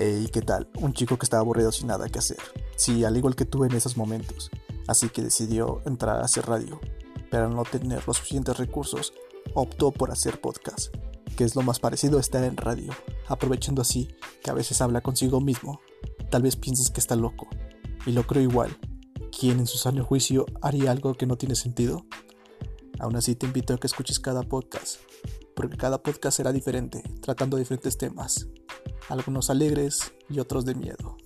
¿Y qué tal? Un chico que estaba aburrido sin nada que hacer. Sí, al igual que tú en esos momentos. Así que decidió entrar a hacer radio. Pero al no tener los suficientes recursos, optó por hacer podcast, que es lo más parecido a estar en radio, aprovechando así que a veces habla consigo mismo. Tal vez pienses que está loco, y lo creo igual. ¿Quién en su sano juicio haría algo que no tiene sentido? Aún así te invito a que escuches cada podcast, porque cada podcast será diferente, tratando diferentes temas, algunos alegres y otros de miedo.